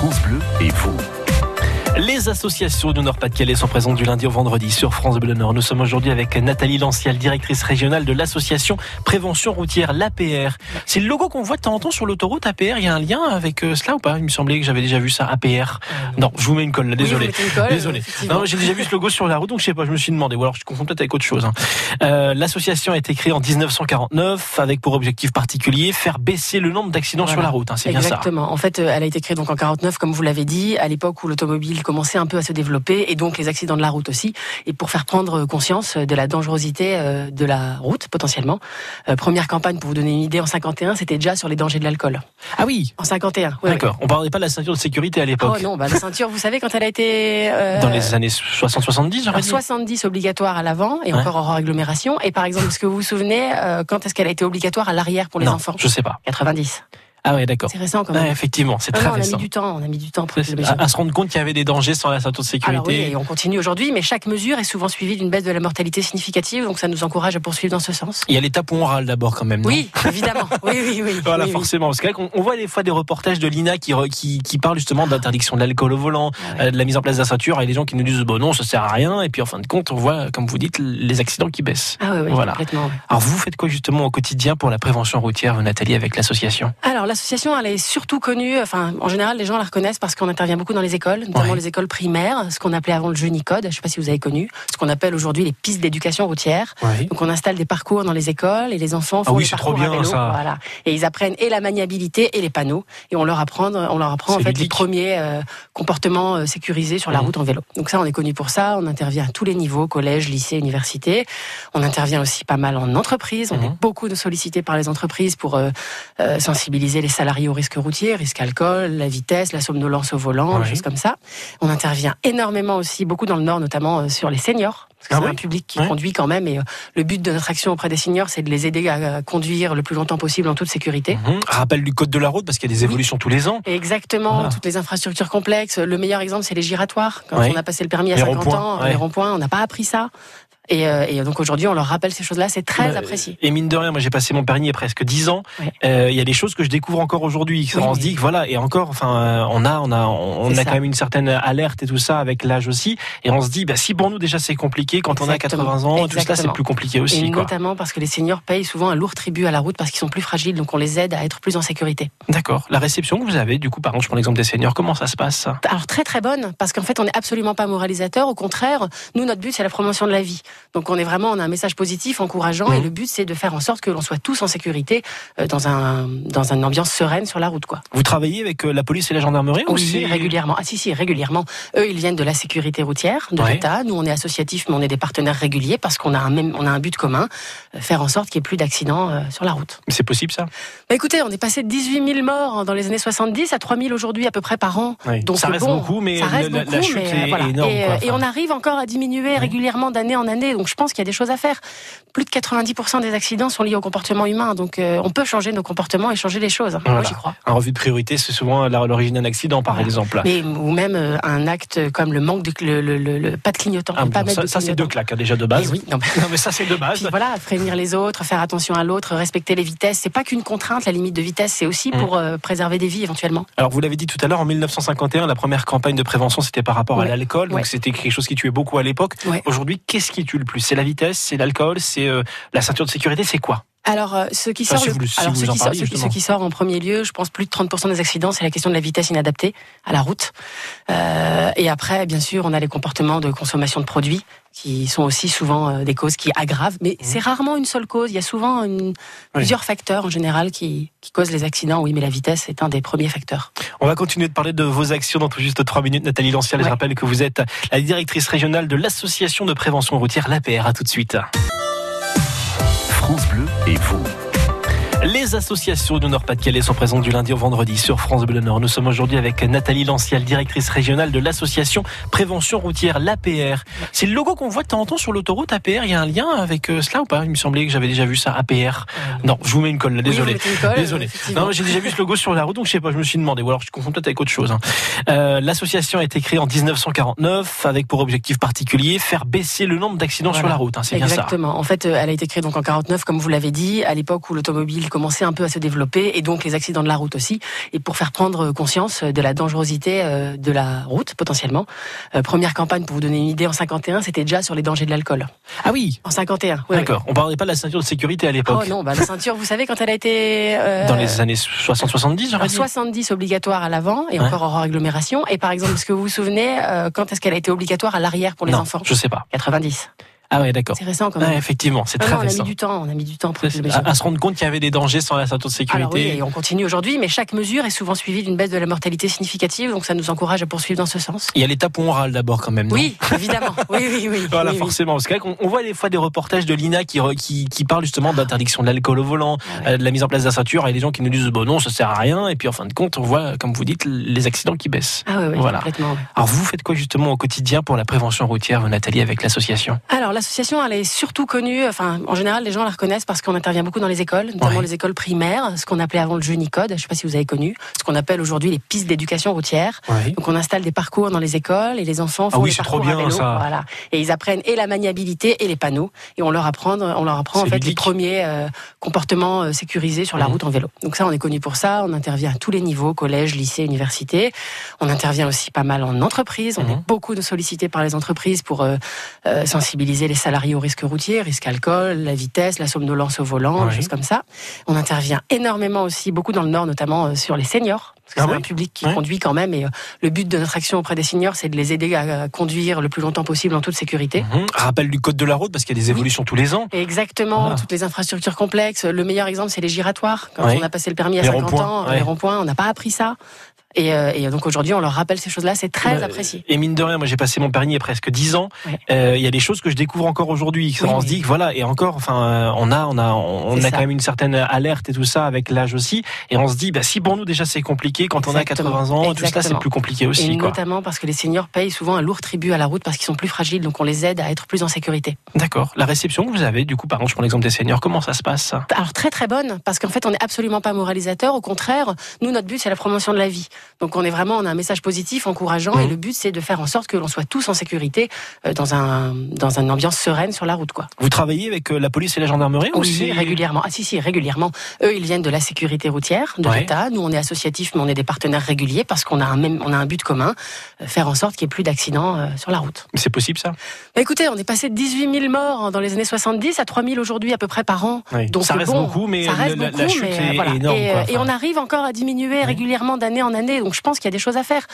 France Bleu et vous. Les associations du Nord-Pas-de-Calais sont présentes du lundi au vendredi sur France Bleu Nord. Nous sommes aujourd'hui avec Nathalie Lancial, directrice régionale de l'association Prévention routière, l'APR. C'est le logo qu'on voit de temps en temps sur l'autoroute APR. Il y a un lien avec euh, cela ou pas? Il me semblait que j'avais déjà vu ça, APR. Non, je vous mets une colle là, désolé. Oui, une colle, désolé. Non, j'ai déjà vu ce logo sur la route, donc je sais pas, je me suis demandé. Ou alors je confonds peut-être avec autre chose. hein. Euh, L'association a été créée en 1949 avec pour objectif particulier faire baisser le nombre d'accidents Voilà. sur la route. hein. C'est bien ça. Exactement. En fait, euh, elle a été créée donc en 49, comme vous l'avez dit, à l'époque où l'automobile commençait un peu à se développer et donc les accidents de la route aussi, et pour faire prendre conscience de la dangerosité euh, de la route potentiellement. Euh, première campagne, pour vous donner une idée, en 51, c'était déjà sur les dangers de l'alcool. Ah oui. En 51. oui, D'accord. On parlait pas de la ceinture de sécurité à l'époque. Oh non, bah, la ceinture, vous savez, quand elle a été euh, Dans les années 60-70, j'aurais alors, dit. 70 obligatoire à l'avant et Ouais. encore hors agglomération. Et par exemple, est-ce que vous vous souvenez euh, quand est-ce qu'elle a été obligatoire à l'arrière pour les non, enfants? je sais pas. 90. Ah ouais, d'accord. C'est récent quand même. Ouais, effectivement, c'est très non, on a mis récent. du temps, on a mis du temps pour les À, à se rendre compte qu'il y avait des dangers sans la ceinture de Alors oui, sécurité. et on continue aujourd'hui, mais chaque mesure est souvent suivie d'une baisse de la mortalité significative, donc ça nous encourage à poursuivre dans ce sens. Il y a l'étape où on râle d'abord quand même. non Oui, évidemment. Oui, oui, oui. Voilà, oui, forcément. Parce qu'on on voit des fois des reportages de l'INA qui, qui, qui parlent justement d'interdiction de l'alcool au volant, Ah ouais. euh, de la mise en place de la ceinture, et les gens qui nous disent bon non, ça sert à rien. Et puis en fin de compte, on voit, comme vous dites, les accidents qui baissent. Ah oui, oui, Voilà. complètement. ouais. Alors vous faites quoi justement au quotidien pour la prévention routière, Nathalie, avec l'association? Alors l'association, elle est surtout connue, enfin en général les gens la reconnaissent parce qu'on intervient beaucoup dans les écoles, notamment Ouais. les écoles primaires, ce qu'on appelait avant le Junicode, je ne sais pas si vous avez connu, ce qu'on appelle aujourd'hui les pistes d'éducation routière. Donc on installe des parcours dans les écoles et les enfants font Ah oui, les c'est trop parcours bien, à vélo, ça. voilà. Et ils apprennent et la maniabilité et les panneaux et on leur apprend, on leur apprend en fait les premiers euh, comportements euh, sécurisés sur la route en vélo. Donc ça on est connu pour ça, on intervient à tous les niveaux, collège, lycée, université. On intervient aussi pas mal en entreprise, on Mhm. est beaucoup de sollicités par les entreprises pour euh, euh, sensibiliser les salariés au risque routier, risque alcool, la vitesse, la somnolence au volant, Ouais. des choses comme ça. On intervient énormément aussi, beaucoup dans le Nord, notamment euh, sur les seniors. Parce que Ah c'est oui un public qui Ouais. conduit quand même et euh, le but de notre action auprès des seniors, c'est de les aider à, conduire le plus longtemps possible en toute sécurité. Mhm. Rappel du code de la route, parce qu'il y a des évolutions tous les ans. Exactement, Voilà. toutes les infrastructures complexes. Le meilleur exemple, c'est les giratoires. Quand Ouais. on a passé le permis à Les 50 ronds-points, ans, ouais. les ronds-points, on n'a pas appris ça. Et, euh, et donc aujourd'hui, on leur rappelle ces choses-là, c'est très Bah, apprécié. Et mine de rien, moi j'ai passé mon permis il y a presque 10 ans. Euh, Il y a des choses que je découvre encore aujourd'hui. Oui, on se dit que voilà, et encore, enfin, euh, on a, on a, on a quand même une certaine alerte et tout ça avec l'âge aussi. Et on se dit, bah, si pour nous déjà c'est compliqué, quand on a Exactement. 80 ans, tout ça c'est Exactement. plus compliqué Et aussi. Quoi. notamment parce que les seniors payent souvent un lourd tribut à la route parce qu'ils sont plus fragiles, donc on les aide à être plus en sécurité. D'accord. La réception que vous avez, du coup, par exemple, je prends l'exemple des seniors, comment ça se passe Alors très très bonne, parce qu'en fait on n'est absolument pas moralisateur, au contraire, nous notre but c'est la promotion de la vie. Donc on est vraiment, on a un message positif, encourageant, et le but c'est de faire en sorte que l'on soit tous en sécurité euh, dans un dans une ambiance sereine sur la route, quoi. Vous travaillez avec euh, la police et la gendarmerie ou Oui, c'est- régulièrement. Ah si si, régulièrement. Eux ils viennent de la sécurité routière de Ouais. l'État. Nous on est associatif, mais on est des partenaires réguliers parce qu'on a un même, on a un but commun, euh, faire en sorte qu'il n'y ait plus d'accidents sur la route. C'est possible ça? Bah écoutez, on est passé de 18 000 morts dans les années 70 à 3 000 aujourd'hui à peu près par an. Oui. Donc Ça reste bon, beaucoup, mais ça reste la- beaucoup, la chute mais, est voilà. énorme, Et, quoi. et Enfin. on arrive encore à diminuer régulièrement d'année en année. Donc je pense qu'il y a des choses à faire. Plus de 90% des accidents sont liés au comportement humain. Donc euh, on peut changer nos comportements et changer les choses. Moi Voilà. j'y crois. Un revue de priorité, c'est souvent l'origine d'un accident, par Voilà. exemple. Mais, ou même euh, un acte comme le manque de le, le- le- le- pas de clignotant. Ah, pas bon, ça, de ça, c'est deux claques hein, déjà de base. Eh oui, non, mais- Non, mais ça c'est de base. Puis voilà, prévenir les autres, faire attention à l'autre, respecter les vitesses. C'est pas qu'une contrainte, la limite de vitesse, c'est aussi Mm. pour euh, préserver des vies éventuellement. Alors vous l'avez dit tout à l'heure, en 1951, la première campagne de prévention c'était par rapport à l'alcool, donc Ouais. c'était quelque chose qui tuait beaucoup à l'époque. Ouais. Aujourd'hui, qu'est-ce qui tue plus. C'est la vitesse, c'est l'alcool, c'est euh, la ceinture de sécurité, c'est quoi? Alors, ce qui sort, ce en qui sort, premier lieu, je pense plus de 30% des accidents, c'est la question de la vitesse inadaptée à la route. Euh, et après, bien sûr, on a les comportements de consommation de produits qui sont aussi souvent euh, des causes qui aggravent, mais Mmh. c'est rarement une seule cause. Il y a souvent une- plusieurs facteurs en général qui, qui causent les accidents. Oui, mais la vitesse est un des premiers facteurs. On va continuer de parler de vos actions dans tout juste trois minutes. Nathalie Lancial, je rappelle que vous êtes la directrice régionale de l'association de prévention routière, l'APR. À tout de suite. France Bleu et vous. Les associations du Nord-Pas-de-Calais sont présentes du lundi au vendredi sur France Bleu Nord. Nous sommes aujourd'hui avec Nathalie Lancial, directrice régionale de l'association Prévention routière, l'APR. C'est le logo qu'on voit de temps en temps sur l'autoroute APR. Il y a un lien avec euh, cela ou pas? Il me semblait que j'avais déjà vu ça, APR. Non, je vous mets une colle là, désolé. Oui, colle, Désolé. Non, j'ai déjà vu ce logo sur la route, donc je sais pas, je me suis demandé. Ou alors je confonds peut-être avec autre chose. hein. Euh, L'association a été créée en 1949 avec pour objectif particulier faire baisser le nombre d'accidents Voilà. sur la route. hein, c'est bien ça. Exactement. En fait, euh, elle a été créée donc en 49, comme vous l'avez dit, à l'époque où l'automobile commençait un peu à se développer et donc les accidents de la route aussi. Et pour faire prendre conscience de la dangerosité euh, de la route potentiellement. Euh, première campagne pour vous donner une idée en 51, c'était déjà sur les dangers de l'alcool. Ah oui. En 51. Ouais, D'accord. On parlait pas de la ceinture de sécurité à l'époque. Oh non, bah, la ceinture, vous savez quand elle a été euh, dans les années 60-70, j'aurais 70 obligatoire à l'avant et encore hors agglomération. Et par exemple, est-ce que vous vous souvenez quand est-ce qu'elle a été obligatoire à l'arrière pour les non, enfants Je sais pas. 90. Ah ouais, d'accord. C'est récent quand même. effectivement, c'est très on récent. On a mis du temps, on a mis du temps pour à, se rendre compte qu'il y avait des dangers sans la ceinture de sécurité. Alors oui, et on continue aujourd'hui, mais chaque mesure est souvent suivie d'une baisse de la mortalité significative, donc ça nous encourage à poursuivre dans ce sens. Il y a l'étape où on râle d'abord quand même. Non? Oui, évidemment. Oui, oui, oui. voilà, forcément. Parce qu'on on voit des fois des reportages de l'INA qui, qui, qui parlent justement d'interdiction de l'alcool au volant, ah euh, de la mise en place de la ceinture, et les gens qui nous disent bon non, ça sert à rien, et puis en fin de compte, on voit, comme vous dites, les accidents qui baissent. Ah oui, voilà. complètement. Alors vous faites quoi justement au quotidien pour la prévention routière, Nathalie, avec l'association? Alors l'association, elle est surtout connue, enfin, en général, les gens la reconnaissent parce qu'on intervient beaucoup dans les écoles, notamment les écoles primaires, ce qu'on appelait avant le Junicode, je ne sais pas si vous avez connu, ce qu'on appelle aujourd'hui les pistes d'éducation routière. Donc, on installe des parcours dans les écoles et les enfants font ah oui, des parcours trop bien, à vélo, ça. voilà. Et ils apprennent et la maniabilité et les panneaux, et on leur apprend, on leur apprend en fait les premiers euh, comportements euh, sécurisés sur la Mhm. route en vélo. Donc ça, on est connu pour ça. On intervient à tous les niveaux, collège, lycée, université. On intervient aussi pas mal en entreprise. On Mhm. est beaucoup sollicités par les entreprises pour euh, euh, sensibiliser les salariés au risque routier, risque alcool, la vitesse, la somnolence au volant, Oui. des choses comme ça. On intervient énormément aussi, beaucoup dans le Nord, notamment euh, sur les seniors. Parce que Ah c'est oui un public qui Ouais. conduit quand même. Et euh, le but de notre action auprès des seniors, c'est de les aider à, conduire le plus longtemps possible en toute sécurité. Mhm. Rappel du code de la route parce qu'il y a des évolutions tous les ans. Exactement, Voilà. toutes les infrastructures complexes. Le meilleur exemple, c'est les giratoires. Quand on a passé le permis à Les 50 ronds-points, ans, ouais. les ronds-points, on n'a pas appris ça. Et, euh, et donc aujourd'hui, on leur rappelle ces choses-là. C'est très Bah, apprécié. Et mine de rien, moi j'ai passé mon permis il y a presque 10 ans. Euh, Il y a des choses que je découvre encore aujourd'hui. Oui, on se dit que voilà, et encore, enfin, euh, on a, on a, on a ça. quand même une certaine alerte et tout ça avec l'âge aussi. Et on se dit, bah, si pour nous déjà c'est compliqué, quand on a Exactement. 80 ans, tout ça c'est plus compliqué Et aussi. Quoi. notamment parce que les seniors payent souvent un lourd tribut à la route parce qu'ils sont plus fragiles, donc on les aide à être plus en sécurité. D'accord. La réception que vous avez, du coup, par exemple, je prends l'exemple des seniors, comment ça se passe ça? Alors très très bonne, parce qu'en fait on n'est absolument pas moralisateur, au contraire, nous notre but c'est la promotion de la vie. Donc on est vraiment, on a un message positif, encourageant, et le but c'est de faire en sorte que l'on soit tous en sécurité euh, dans un dans une ambiance sereine sur la route, quoi. Vous travaillez avec euh, la police et la gendarmerie ou Oui, c'est- régulièrement. Ah si, si, régulièrement. Eux, ils viennent de la sécurité routière, de Ouais. l'État. Nous, on est associatifs, mais on est des partenaires réguliers parce qu'on a un même, on a un but commun, euh, faire en sorte qu'il n'y ait plus d'accidents sur la route. C'est possible ça? Bah, écoutez, on est passé de 18 000 morts dans les années 70 à 3 000 aujourd'hui à peu près par an. Oui. Donc Ça reste bon, beaucoup, mais ça reste la- la beaucoup, chute mais, est voilà. énorme, Et, quoi. et Enfin, on arrive encore à diminuer régulièrement d'année en année. Donc je pense qu'il y a des choses à faire.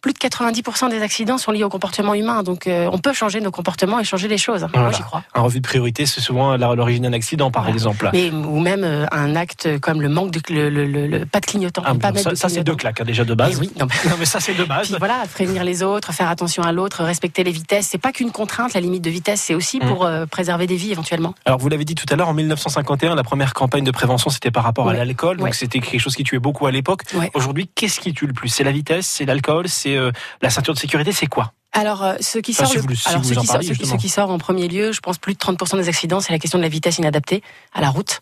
Plus de 90% des accidents sont liés au comportement humain. Donc euh, on peut changer nos comportements et changer les choses. Moi, j'y crois. Un revue de priorité, c'est souvent l'origine d'un accident, par Voilà. exemple. Mais, ou même euh, un acte comme le manque de le, le- le- le- pas de clignotant. Ah, pas bon, ça, c'est deux claques hein, déjà de base. Oui, non, mais- Non, mais ça c'est de base. Puis voilà, prévenir les autres, faire attention à l'autre, respecter les vitesses. C'est pas qu'une contrainte, la limite de vitesse, c'est aussi Mm. pour euh, préserver des vies éventuellement. Alors vous l'avez dit tout à l'heure, en 1951, la première campagne de prévention c'était par rapport à l'alcool, donc c'était quelque chose qui tuait beaucoup à l'époque. Aujourd'hui, qu'est-ce qui tue le plus. C'est la vitesse, c'est l'alcool, c'est euh, la ceinture de sécurité, c'est quoi? Alors, euh, ce qui Enfin, sort, si le- vous le- si alors, vous ce en qui sort- parliez, ce qui- ce justement. qui sort en premier lieu, je pense plus de 30% des accidents, c'est la question de la vitesse inadaptée à la route.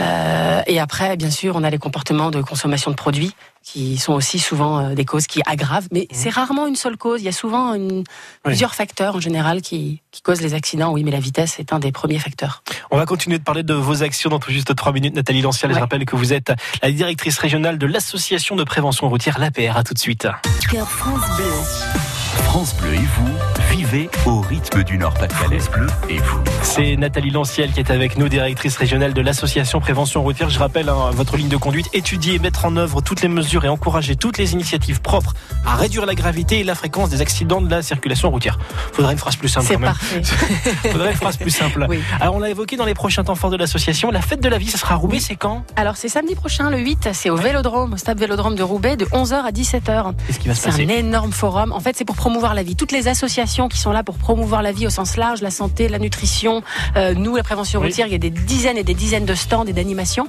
Euh, et après, bien sûr, on a les comportements de consommation de produits qui sont aussi souvent euh, des causes qui aggravent, mais c'est rarement une seule cause. Il y a souvent une- plusieurs facteurs en général qui, qui causent les accidents. Oui, mais la vitesse est un des premiers facteurs. On va continuer de parler de vos actions dans tout juste trois minutes. Nathalie Lancial, je rappelle que vous êtes la directrice régionale de l'association de prévention routière, l'APR. À tout de suite. Cœur France Bleu. France Bleu et vous, vivez au rythme du Nord-Pas-de-Calais. France Bleu et vous. C'est Nathalie Lanciel qui est avec nous, directrice régionale de l'association prévention routière. Je rappelle hein, votre ligne de conduite, étudier et mettre en œuvre toutes les mesures et encourager toutes les initiatives propres à réduire la gravité et la fréquence des accidents de la circulation routière. Faudrait une phrase plus simple C'est quand même. parfait. Faudrait une phrase plus simple. Oui. Alors on l'a évoqué dans les prochains temps forts de l'association, la fête de la vie, ça sera à Roubaix, c'est quand? Alors, c'est samedi prochain, le 8, c'est au Vélodrome, au stade Vélodrome de Roubaix, de 11h à 17h. Qu'est-ce qui va se C'est un passer? énorme forum. En fait, c'est pour promouvoir la vie. Toutes les associations qui sont là pour promouvoir la vie au sens large, la santé, la nutrition, euh, nous, la prévention Oui. routière, il y a des dizaines et des dizaines de stands et d'animations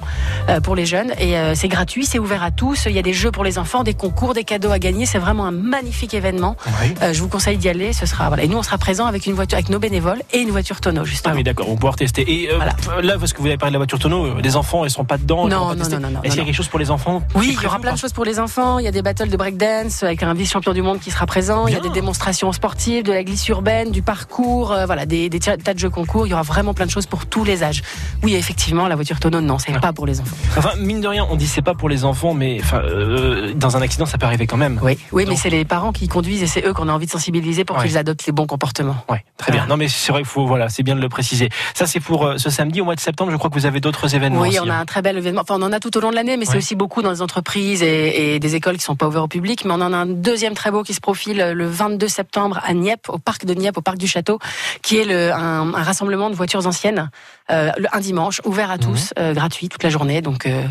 euh, pour les jeunes. Et euh, c'est gratuit, c'est ouvert à tous. Il y a des jeux pour les enfants, des concours, des cadeaux à gagner. C'est vraiment un magnifique événement. Oui. Je vous conseille d'y aller. Ce sera voilà. Et nous, on sera présent avec une voiture, avec nos bénévoles et une voiture tonneau, Ah justement. oui d'accord, on va pouvoir tester. Et Voilà. là, parce que vous avez parlé de la voiture tonneau, les enfants, ils sont pas dedans. ils Non, pas non, non, Est-ce qu'il y a quelque chose pour les enfants Oui, il y aura plein de choses pour les enfants. Il y a des battles de breakdance avec un vice-champion du monde qui sera présent. Il y a Bien. Des démonstrations sportives, de la glisse urbaine, du parcours, euh, voilà, des, des tas de jeux concours. Il y aura vraiment plein de choses pour tous les âges. Oui, effectivement, la voiture autonome, non, c'est pas pour les enfants. Enfin, mine de rien, on dit c'est pas pour les enfants, mais enfin, euh, dans un accident, ça peut arriver quand même. Oui, oui, mais c'est les parents qui conduisent et c'est eux qu'on a envie de sensibiliser pour Ouais. qu'ils adoptent les bons comportements. Ouais, très bien. Non, mais c'est vrai qu'il faut, voilà, c'est bien de le préciser. Ça, c'est pour euh, ce samedi au mois de septembre. Je crois que vous avez d'autres événements. Oui, aussi, on a hein. un très bel événement. Enfin, on en a tout au long de l'année, mais c'est aussi beaucoup dans les entreprises et, et des écoles qui sont pas ouvertes au public. Mais on en a un deuxième très beau qui se profile le 22 septembre à Nieppe, au parc de Nieppe, au parc du Château, qui est le, un, un rassemblement de voitures anciennes, euh, le- un dimanche, ouvert à tous, euh, gratuit toute la journée. Donc, euh,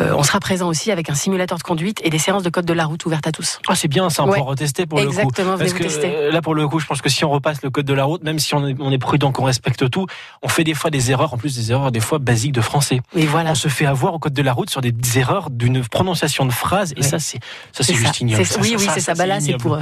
euh, on sera présent aussi avec un simulateur de conduite et des séances de code de la route ouvertes à tous. Ah, c'est bien ça, on Ouais. pourra retester pour le coup. Exactement, que tester. là, pour le coup, je pense que si on repasse le code de la route, même si on est, on est prudent, qu'on respecte tout, on fait des fois des erreurs, en plus des erreurs des fois basiques de français. Et voilà. On se fait avoir au code de la route sur des erreurs d'une prononciation de phrase, et ça, c'est ça, c'est juste ignoble. Oui, ça, oui, c'est ça. Bah là, c'est pour.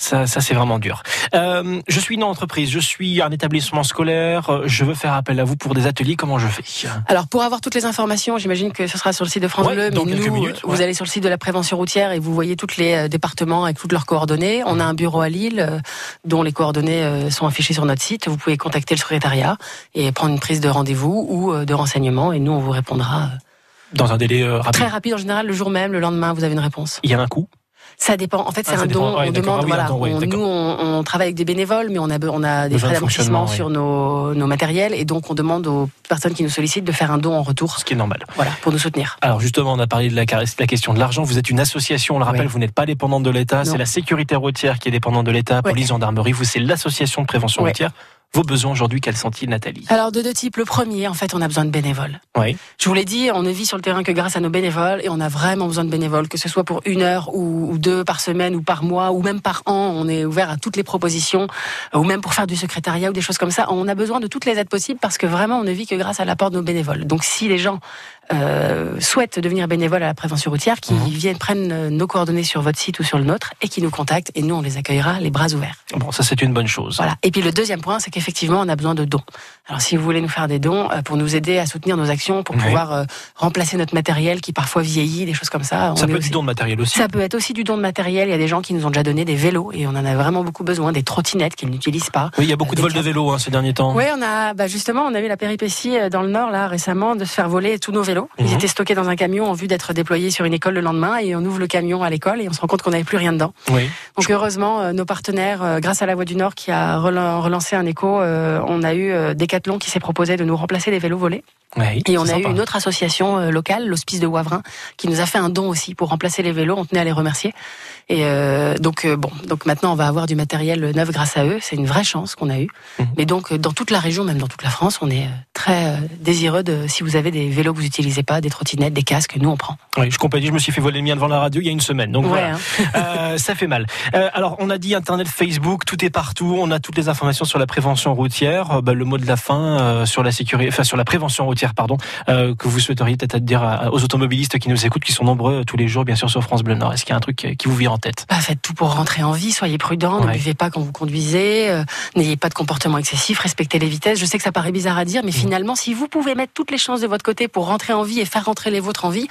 Ça, ça c'est vraiment dur. Euh, je suis une entreprise, je suis un établissement scolaire, euh, je veux faire appel à vous pour des ateliers, comment je fais? Alors pour avoir toutes les informations, j'imagine que ce sera sur le site de France Ouais, Bleu, dans mais nous, minutes, vous ouais. allez sur le site de la prévention routière et vous voyez tous les euh, départements avec toutes leurs coordonnées. On a un bureau à Lille euh, dont les coordonnées sont affichées sur notre site. Vous pouvez contacter le secrétariat et prendre une prise de rendez-vous ou de renseignement et nous on vous répondra Dans un délai rapide. très rapide en général le jour même, le lendemain vous avez une réponse. Il y a un coût? Ça dépend. En fait, c'est Ah, ça un dépend. don. Ouais, on demande. Ah oui, voilà. don, on- nous, on, on travaille avec des bénévoles, mais on a, on a des Besoin frais de d'amortissement sur nos, nos matériels, et donc on demande aux personnes qui nous sollicitent de faire un don en retour, ce qui est normal. voilà, pour nous soutenir. Alors justement, on a parlé de la, la question de l'argent. Vous êtes une association, on le rappelle, vous n'êtes pas dépendante de l'État. C'est la sécurité routière qui est dépendante de l'État, police, gendarmerie. Vous, c'est l'association de prévention routière. Vos besoins aujourd'hui, quels sont-ils, Nathalie? Alors de deux types. Le premier, en fait, on a besoin de bénévoles. Oui. Je vous l'ai dit, on ne vit sur le terrain que grâce à nos bénévoles et on a vraiment besoin de bénévoles, que ce soit pour une heure ou, ou deux par semaine ou par mois ou même par an. On est ouvert à toutes les propositions ou même pour faire du secrétariat ou des choses comme ça. On a besoin de toutes les aides possibles parce que vraiment on ne vit que grâce à l'apport de nos bénévoles. Donc si les gens euh, souhaitent devenir bénévoles à la prévention routière, qui Mhm. viennent prennent euh, nos coordonnées sur votre site ou sur le nôtre et qui nous contactent et nous on les accueillera les bras ouverts. Bon, ça c'est une bonne chose. Voilà. Et puis le deuxième point, c'est qu'effectivement, on a besoin de dons. Alors si vous voulez nous faire des dons euh, pour nous aider à soutenir nos actions, pour pouvoir euh, remplacer notre matériel qui parfois vieillit, des choses comme ça. Ça peut être aussi- du don de matériel aussi. Ça peut être aussi du don de matériel. Il y a des gens qui nous ont déjà donné des vélos et on en a vraiment beaucoup besoin, des trottinettes qu'ils n'utilisent pas. Oui, il y a beaucoup de vols de casques. vélo hein, ces derniers temps. Oui, on a bah justement, on a eu la péripétie dans le Nord là récemment de se faire voler tous nos vélos. Ils Mhm. étaient stockés dans un camion en vue d'être déployés sur une école le lendemain et on ouvre le camion à l'école et on se rend compte qu'on n'avait plus rien dedans. Oui. Donc heureusement, euh, nos partenaires, euh, grâce à la Voix du Nord qui a relan- relancé un écho, euh, on a eu Decathlon qui s'est proposé de nous remplacer les vélos volés. Oui, Et on a eu une autre association locale, l'Hospice de Wavrin, qui nous a fait un don aussi pour remplacer les vélos. On tenait à les remercier. Et euh, donc bon, donc maintenant on va avoir du matériel neuf grâce à eux. C'est une vraie chance qu'on a eue. Mhm. Mais donc dans toute la région, même dans toute la France, on est très désireux de si vous avez des vélos que vous utilisez pas, des trottinettes, des casques, nous on prend. Oui, je compatis, je me suis fait voler le mien devant la radio il y a une semaine. Donc Ouais, voilà. hein. Euh, ça fait mal. Euh, alors, on a dit Internet, Facebook, tout est partout. On a toutes les informations sur la prévention routière. Euh, bah, le mot de la fin sur la sécurité, enfin sur la prévention routière, pardon, que vous souhaiteriez peut-être dire à- aux automobilistes qui nous écoutent, qui sont nombreux tous les jours, bien sûr, sur France Bleu Nord. Est-ce qu'il y a un truc qui vous vient en tête? Bah, faites tout pour rentrer en vie, soyez prudents, Ouais. ne buvez pas quand vous conduisez, euh, n'ayez pas de comportement excessif, respectez les vitesses. Je sais que ça paraît bizarre à dire, Mmh. mais finalement, si vous pouvez mettre toutes les chances de votre côté pour rentrer en vie et faire rentrer les vôtres en vie,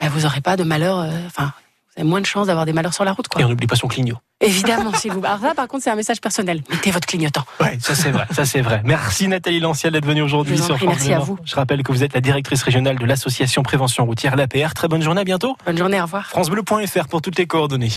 bah, vous n'aurez pas de malheur, euh, enfin, vous avez moins de chances d'avoir des malheurs sur la route, quoi. Et on n'oublie pas son clignot. Évidemment, s'il vous. Alors là, par contre, c'est un message personnel. Mettez votre clignotant. Ouais, ça c'est vrai, ça c'est vrai. Merci Nathalie Lanciel d'être venue aujourd'hui en sur France merci à vous. Je rappelle que vous êtes la directrice régionale de l'association prévention routière, l'APR. Très bonne journée, à bientôt. Bonne journée, au revoir. FranceBleu.fr pour toutes les coordonnées.